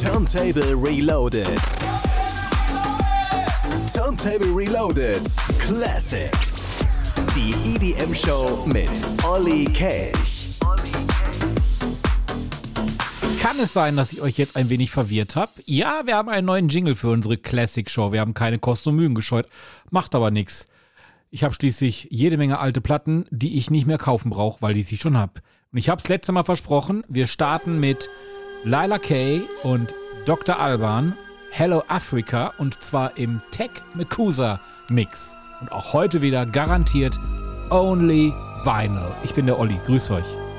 Turntable Reloaded. Turntable Reloaded Classics. Die EDM-Show mit Olli Cash. Kann es sein, dass ich euch jetzt ein wenig verwirrt habe? Ja, wir haben einen neuen Jingle für unsere Classic Show. Wir haben keine Kosten und Mühen gescheut. Macht aber nichts. Ich habe schließlich jede Menge alte Platten, die ich nicht mehr kaufen brauche, weil ich sie schon habe. Und ich habe es letzte Mal versprochen, wir starten mit Lila Kay und Dr. Alban, Hello Africa und zwar im Tech Mekusa Mix. Und auch heute wieder garantiert Only Vinyl. Ich bin der Olli, grüß euch.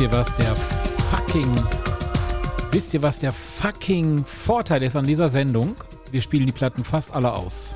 Wisst ihr, was der fucking. Wisst ihr, was der fucking Vorteil ist an dieser Sendung? Wir spielen die Platten fast alle aus.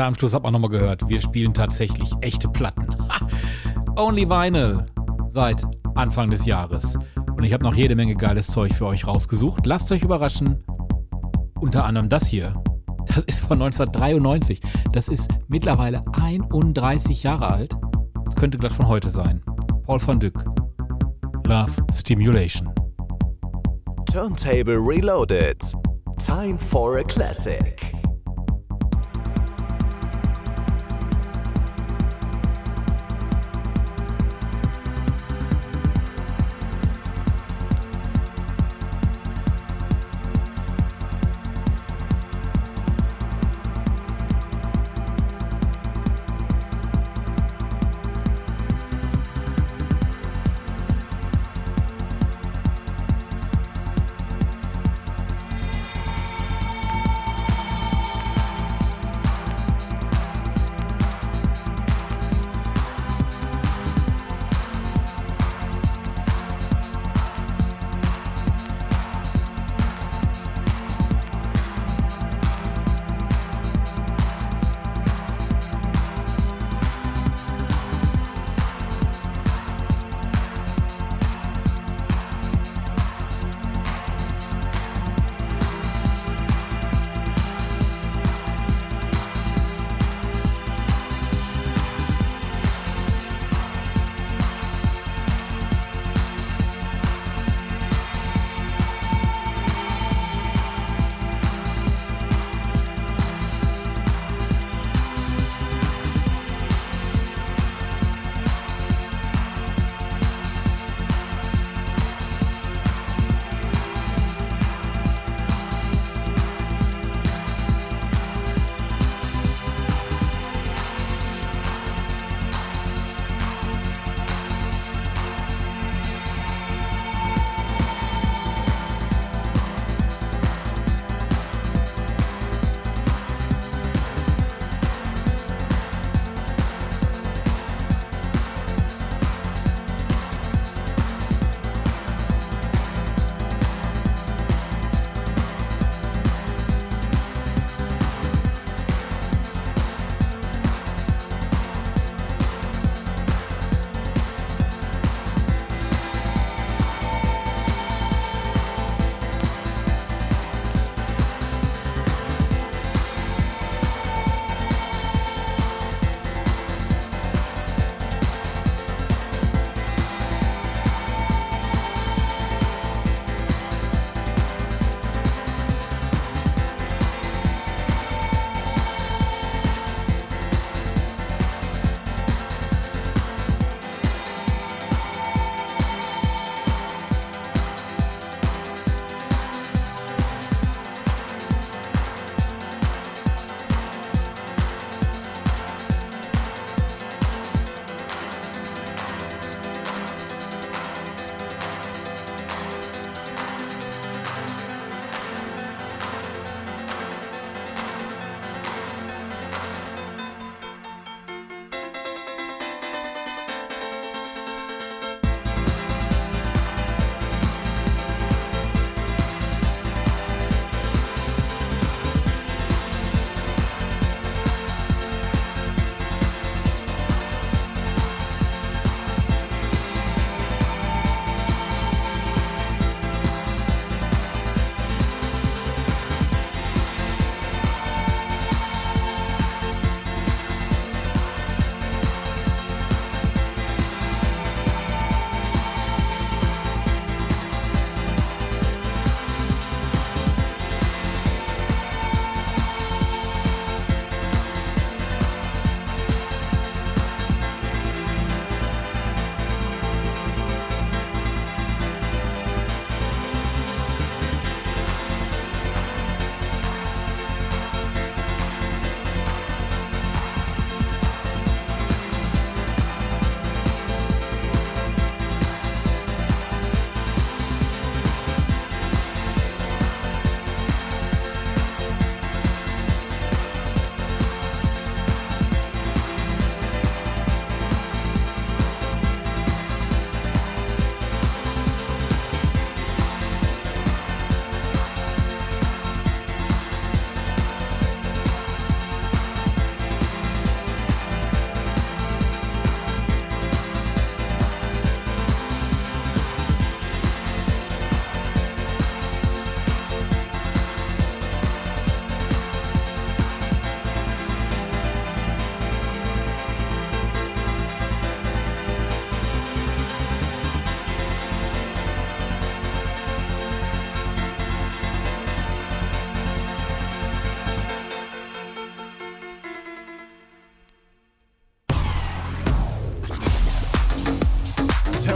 Da am Schluss habt ihr nochmal gehört, wir spielen tatsächlich echte Platten. Ha! Only Vinyl seit Anfang des Jahres. Und ich habe noch jede Menge geiles Zeug für euch rausgesucht. Lasst euch überraschen. Unter anderem das hier. Das ist von 1993. Das ist mittlerweile 31 Jahre alt. Das könnte glatt von heute sein. Paul van Dyck. Love Stimulation. Turntable Reloaded. Time for a classic.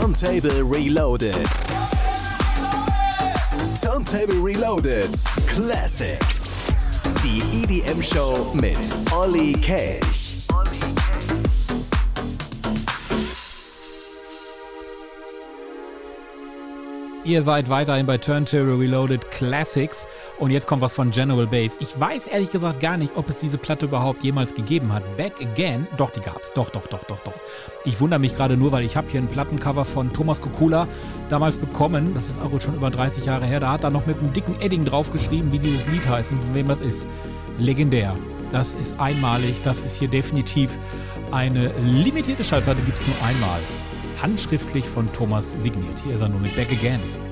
Turntable Reloaded. Turntable Reloaded Classics. Die EDM-Show mit Olli Kelch. Ihr seid weiterhin bei Turntable Reloaded Classics und jetzt kommt was von General Bass. Ich weiß ehrlich gesagt gar nicht, ob es diese Platte überhaupt jemals gegeben hat. Back Again, doch, die gab's. Doch, doch, doch, doch, doch. Ich wundere mich gerade nur, weil ich habe hier ein Plattencover von Thomas Kokula damals bekommen. Das ist auch schon über 30 Jahre her. Da hat er noch mit einem dicken Edding draufgeschrieben, wie dieses Lied heißt und von wem das ist. Legendär. Das ist einmalig. Das ist hier definitiv eine limitierte Schallplatte, gibt es nur einmal handschriftlich von Thomas signiert. Hier ist er nur mit Back Again.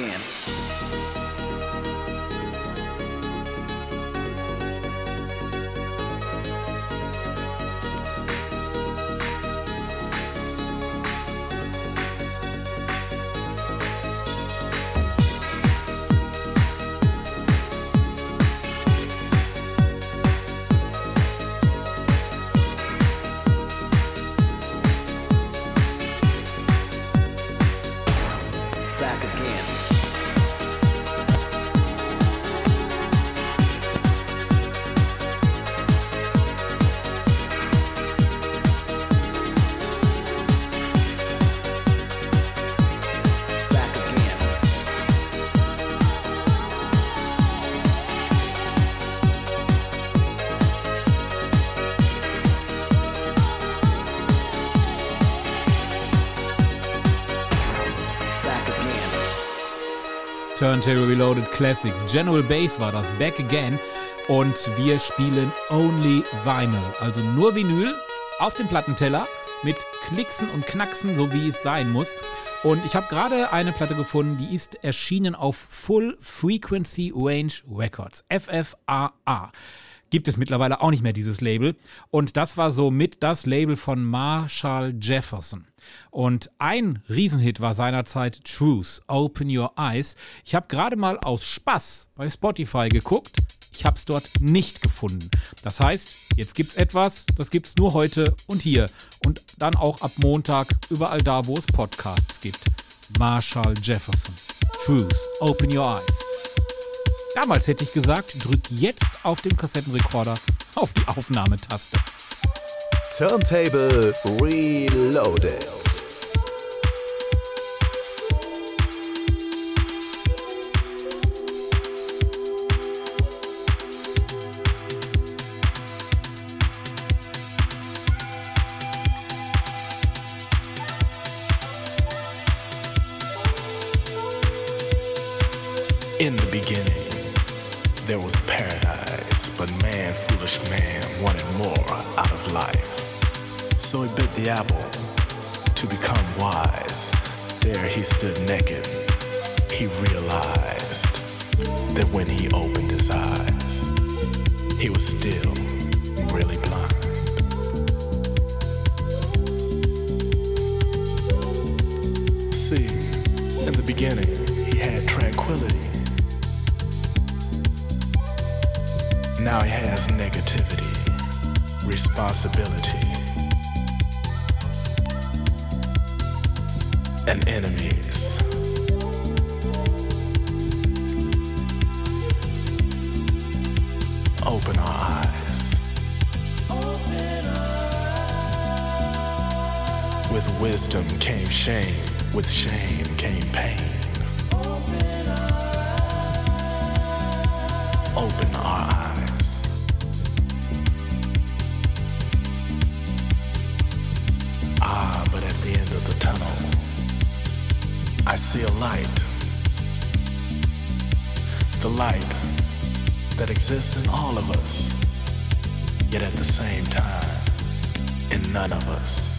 again. Turntable Reloaded Classics. General Bass war das, Back Again. Und wir spielen Only Vinyl, also nur Vinyl auf dem Plattenteller mit Klicksen und Knacksen, so wie es sein muss. Und ich habe gerade eine Platte gefunden, die ist erschienen auf Full Frequency Range Records, FFAA gibt es mittlerweile auch nicht mehr dieses Label. Und das war so das Label von Marshall Jefferson. Und ein Riesenhit war seinerzeit Truth, Open Your Eyes. Ich habe gerade mal aus Spaß bei Spotify geguckt. Ich habe es dort nicht gefunden. Das heißt, jetzt gibt es etwas, das gibt es nur heute und hier. Und dann auch ab Montag überall da, wo es Podcasts gibt. Marshall Jefferson. Truth, Open Your Eyes. Damals hätte ich gesagt, drück jetzt auf dem Kassettenrekorder auf die Aufnahmetaste. Turntable Reloaded. The apple to become wise. There he stood naked. He realized that when he opened his eyes, he was still really blind. See, in the beginning, he had tranquility. Now he has negativity, responsibility, and enemies. Open our eyes. With wisdom came shame, with shame came pain. Exists in all of us, yet at the same time, in none of us.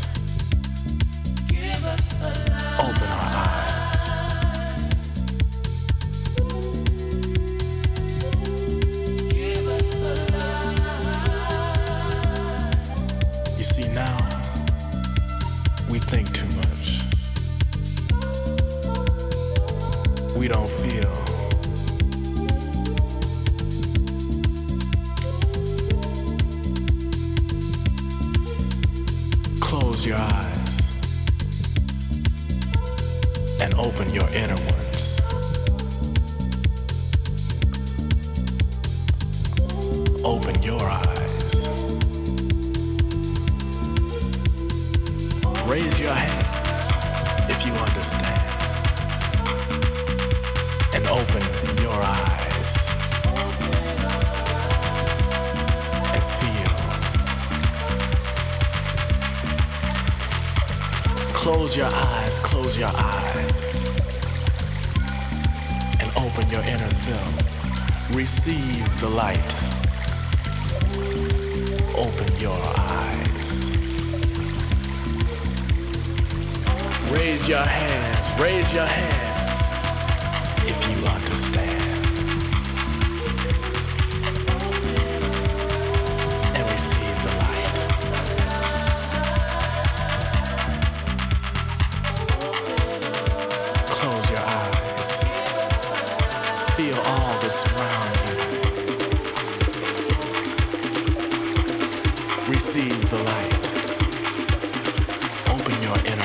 Open your inner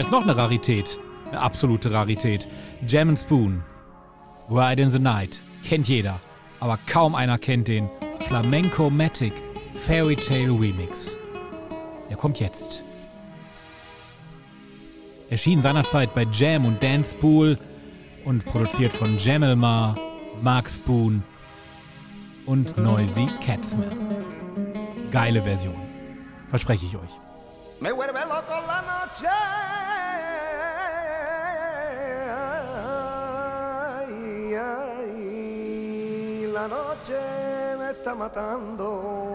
Und jetzt noch eine Rarität. Eine absolute Rarität. Jam and Spoon. Ride in the Night. Kennt jeder. Aber kaum einer kennt den Flamenco Matic Fairy Tale Remix. Der kommt jetzt. Erschien seinerzeit bei Jam und Dance Pool und produziert von Jamelmar, Mark Spoon und Noisy Catsman. Geile Version. Verspreche ich euch. Me vuelve loco la noche. La noche me está matando.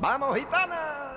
Vamos, gitana.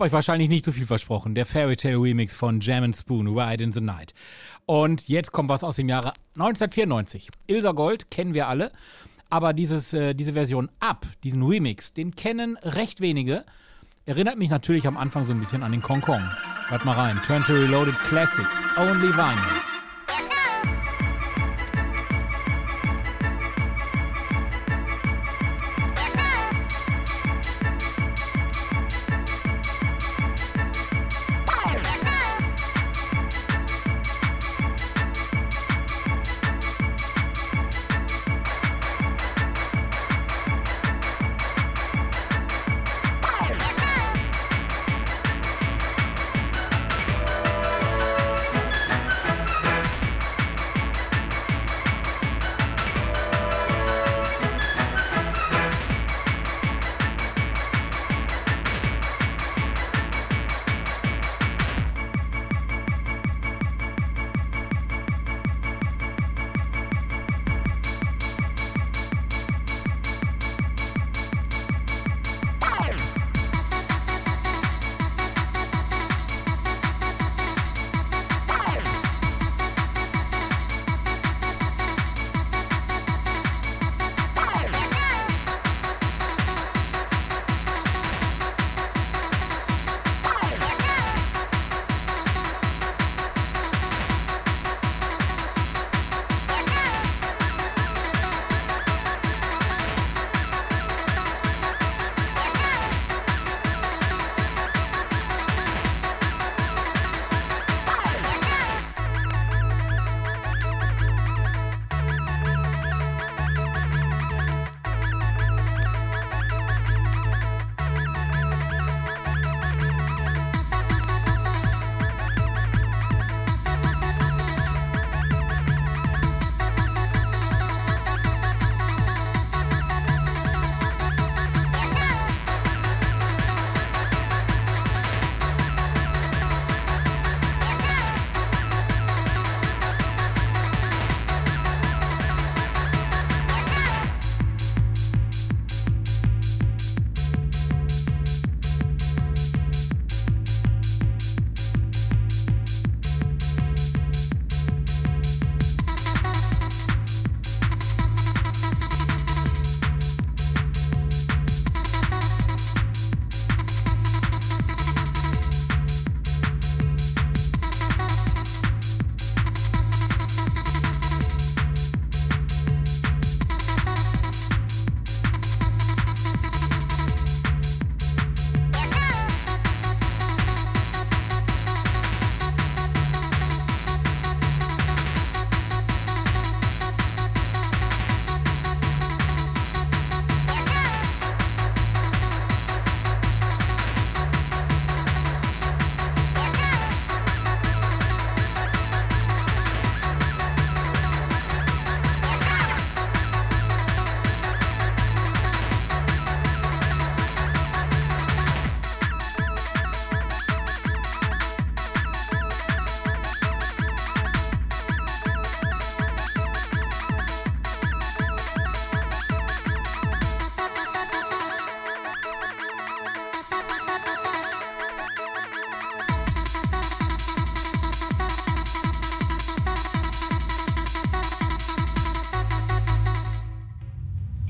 Habe euch wahrscheinlich nicht so viel versprochen. Der Fairy Tale Remix von Jam and Spoon, Ride in the Night. Und jetzt kommt was aus dem Jahre 1994. Ilsa Gold kennen wir alle. Aber dieses, äh, diese Version Up, diesen Remix, den kennen recht wenige. Erinnert mich natürlich am Anfang so ein bisschen an den Kong Kong. Hört mal rein. Turn to Reloaded Classics. Only Vinyl.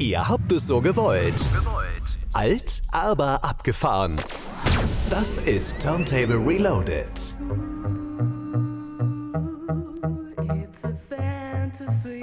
Ihr habt es so gewollt. Alt, aber abgefahren. Das ist Turntable Reloaded. It's a fantasy.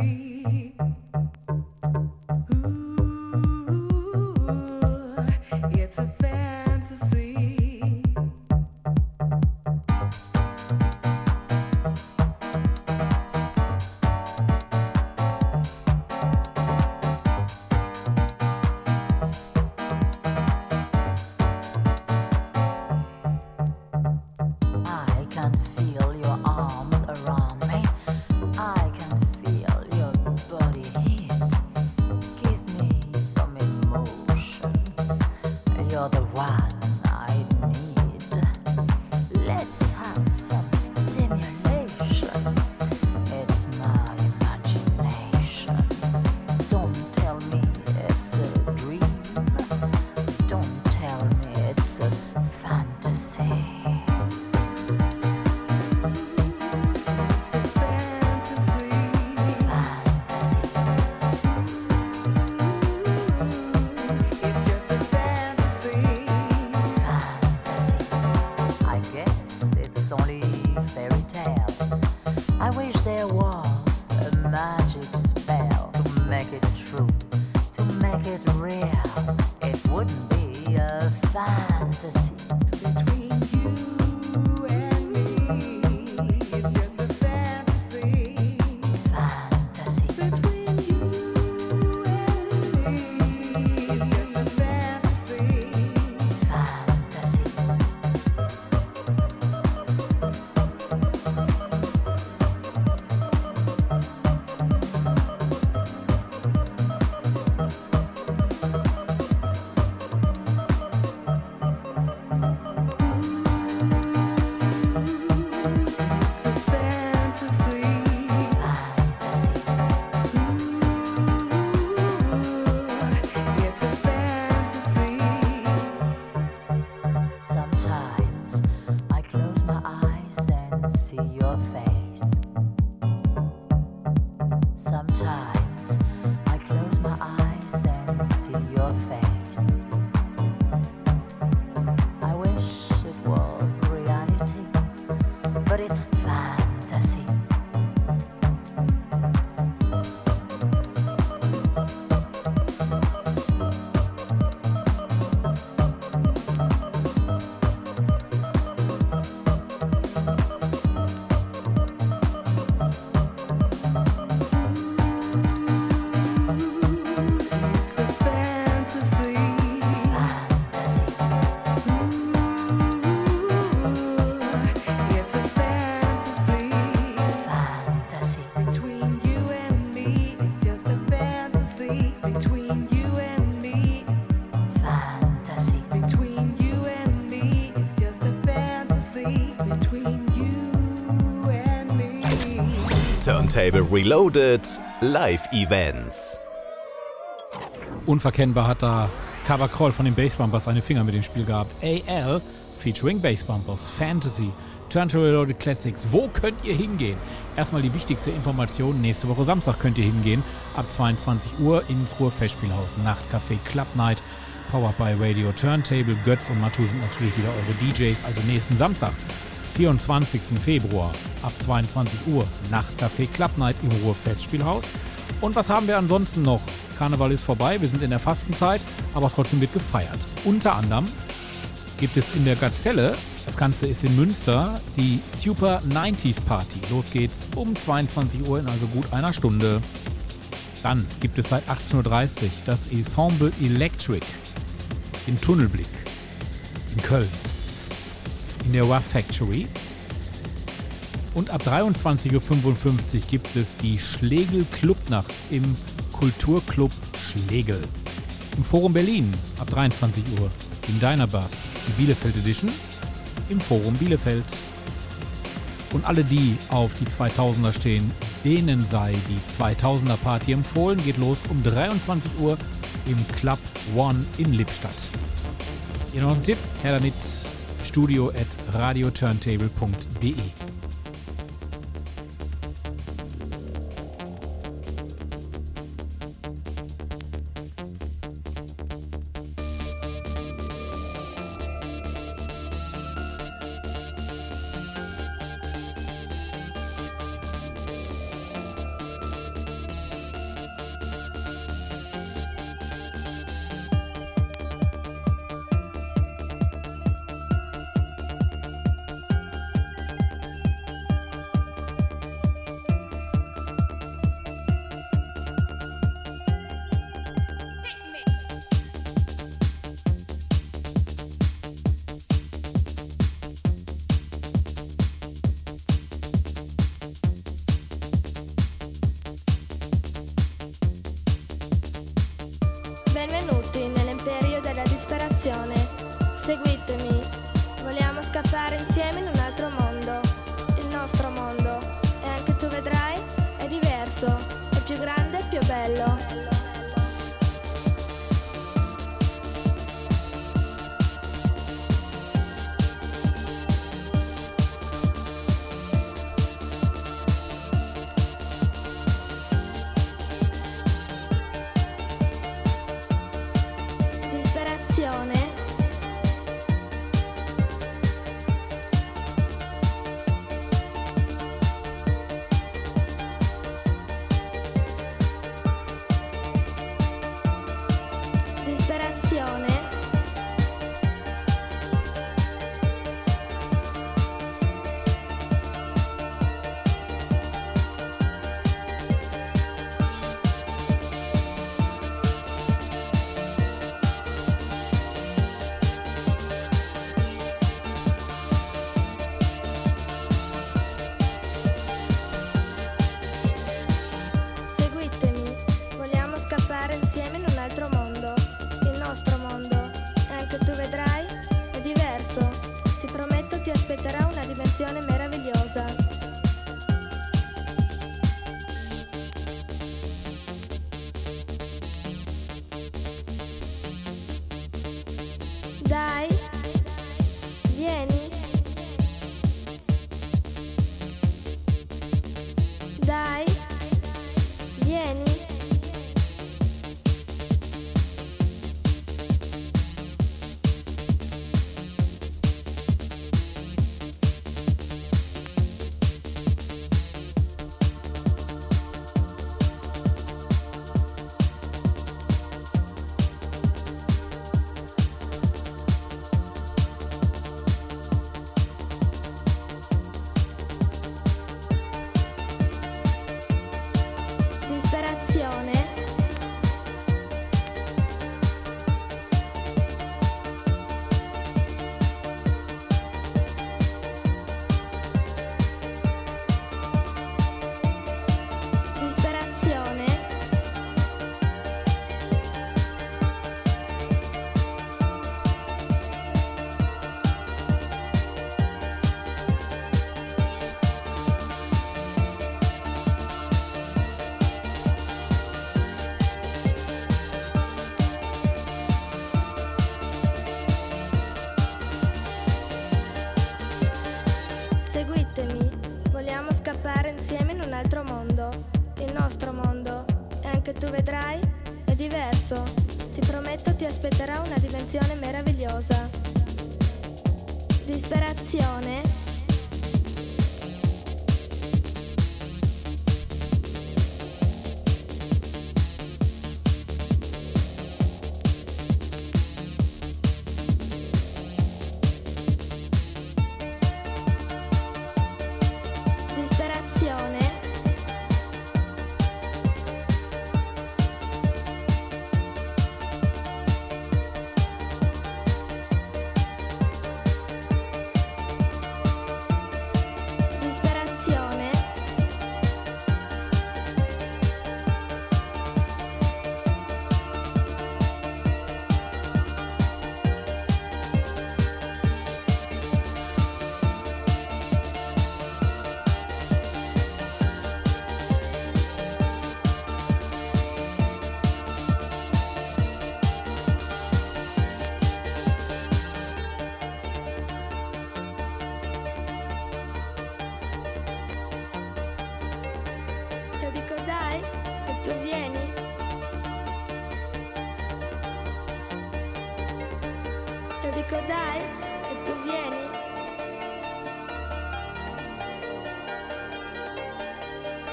Turntable Reloaded Live Events. Unverkennbar hat da Cover Call von den Bassbumpers seine Finger mit dem Spiel gehabt. AL featuring Bassbumpers, Fantasy, Turntable Reloaded Classics. Wo könnt ihr hingehen? Erstmal die wichtigste Information. Nächste Woche Samstag könnt ihr hingehen. Ab 22 Uhr ins Ruhr-Festspielhaus. Nachtcafé Club Night. Powered by Radio Turntable. Götz und Matu sind natürlich wieder eure DJs. Also nächsten Samstag, 24. Februar ab 22 Uhr. Nachtcafé Club Night im Ruhr-Festspielhaus. Und was haben wir ansonsten noch? Karneval ist vorbei, wir sind in der Fastenzeit, aber trotzdem wird gefeiert. Unter anderem gibt es in der Gazelle, das Ganze ist in Münster, die Super 90s Party. Los geht's um 22 Uhr in also gut einer Stunde. Dann gibt es seit 18.30 Uhr das Ensemble Electric im Tunnelblick in Köln. In der WAF Factory. Und ab 23.55 Uhr gibt es die Schlegel Clubnacht im Kulturclub Schlegel. Im Forum Berlin ab 23 Uhr. In Diner Bus, die Bielefeld Edition. Im Forum Bielefeld. Und alle, die auf die 2000er stehen, denen sei die 2000er Party empfohlen. Geht los um 23 Uhr im Club One in Lippstadt. Hier noch ein Tipp, her damit studio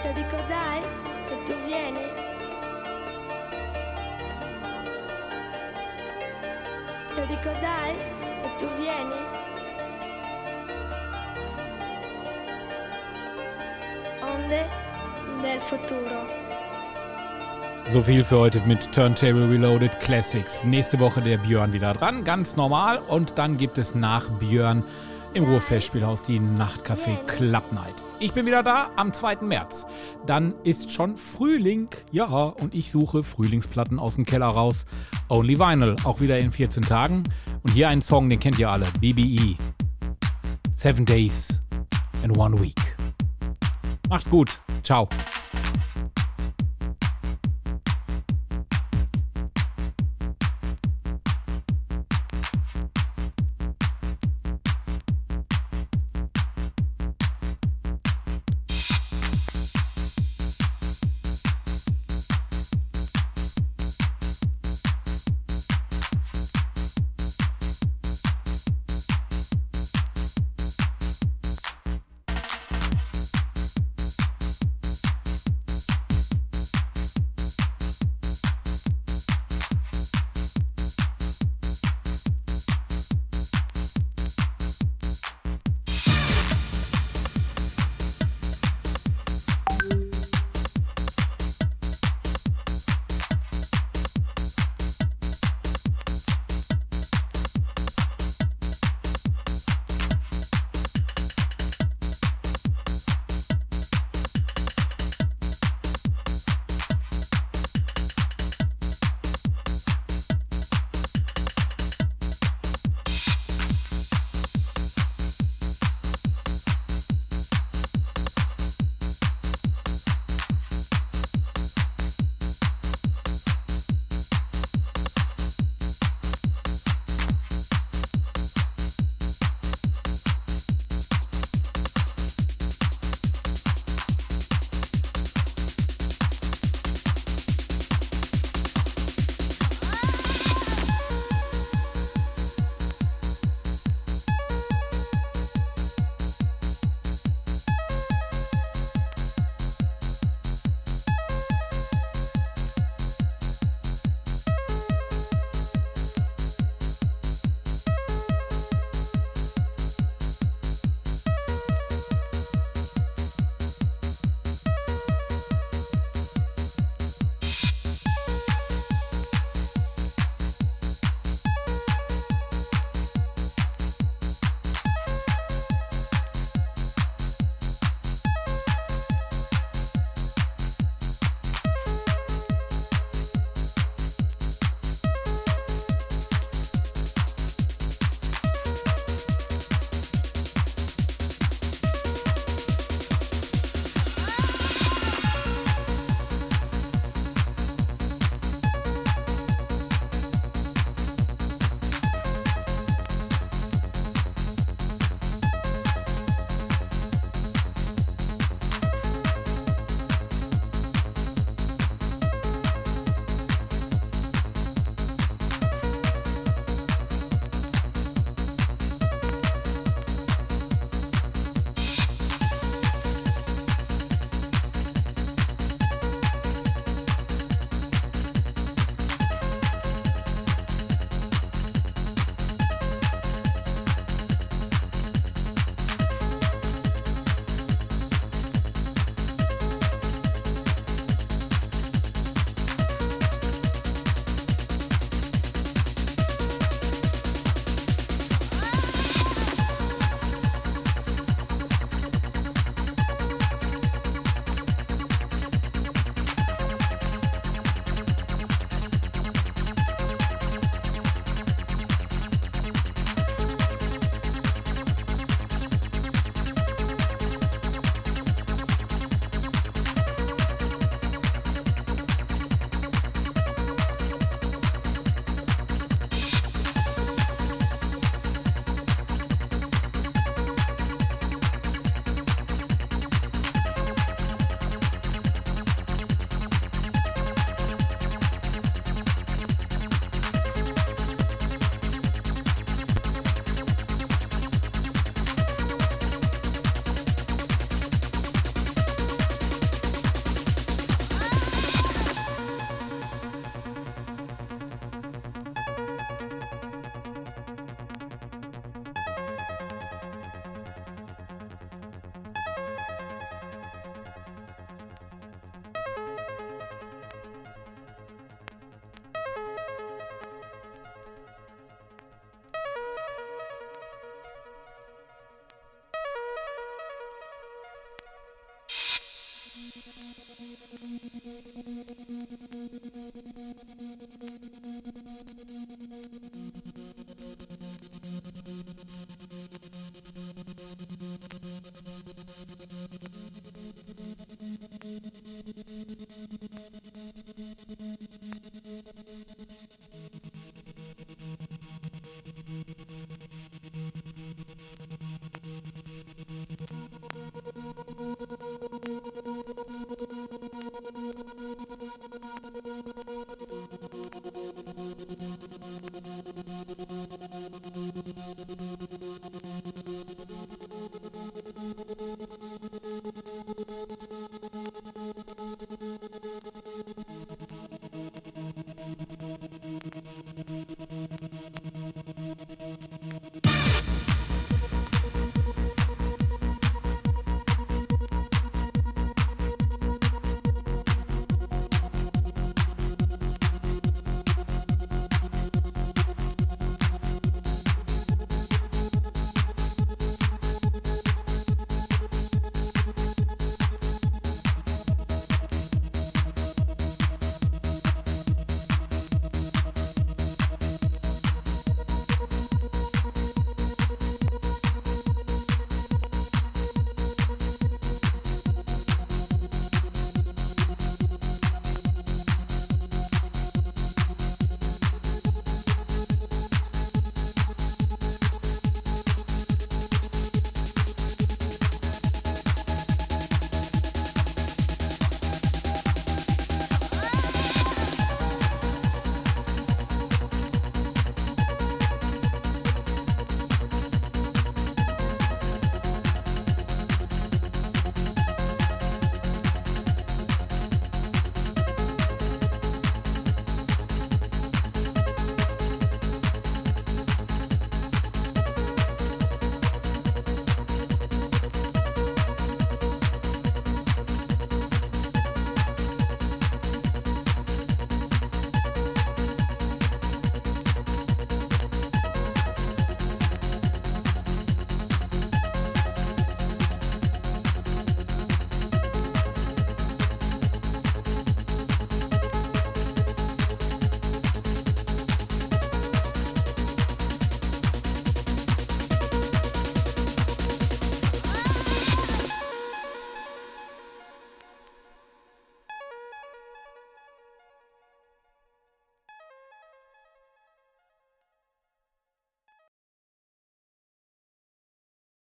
Io dico dai, e tu vieni. Io dico dai, e tu vieni. Onde del futuro. So viel für heute mit Turntable Reloaded Classics. Nächste Woche der Björn wieder dran, ganz normal. Und dann gibt es nach Björn im Ruhrfestspielhaus die Nachtcafé Club Night. Ich bin wieder da am 2. März. Dann ist schon Frühling. Ja, und ich suche Frühlingsplatten aus dem Keller raus. Only Vinyl, auch wieder in 14 Tagen. Und hier einen Song, den kennt ihr alle. BBE. Seven Days in One Week. Macht's gut. Ciao.